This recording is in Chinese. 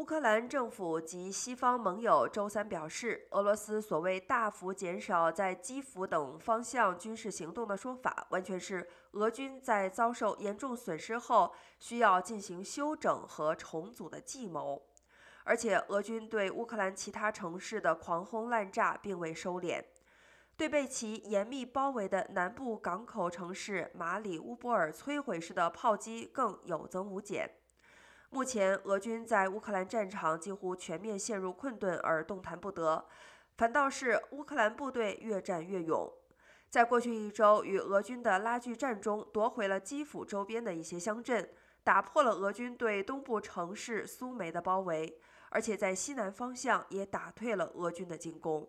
乌克兰政府及西方盟友周三表示，俄罗斯所谓大幅减少在基辅等方向军事行动的说法，完全是俄军在遭受严重损失后需要进行休整和重组的计谋。而且，俄军对乌克兰其他城市的狂轰滥炸并未收敛，对被其严密包围的南部港口城市马里乌波尔摧毁式的炮击更有增无减。目前，俄军在乌克兰战场几乎全面陷入困顿而动弹不得，反倒是乌克兰部队越战越勇。在过去一周与俄军的拉锯战中，夺回了基辅周边的一些乡镇，打破了俄军对东部城市苏梅的包围，而且在西南方向也打退了俄军的进攻。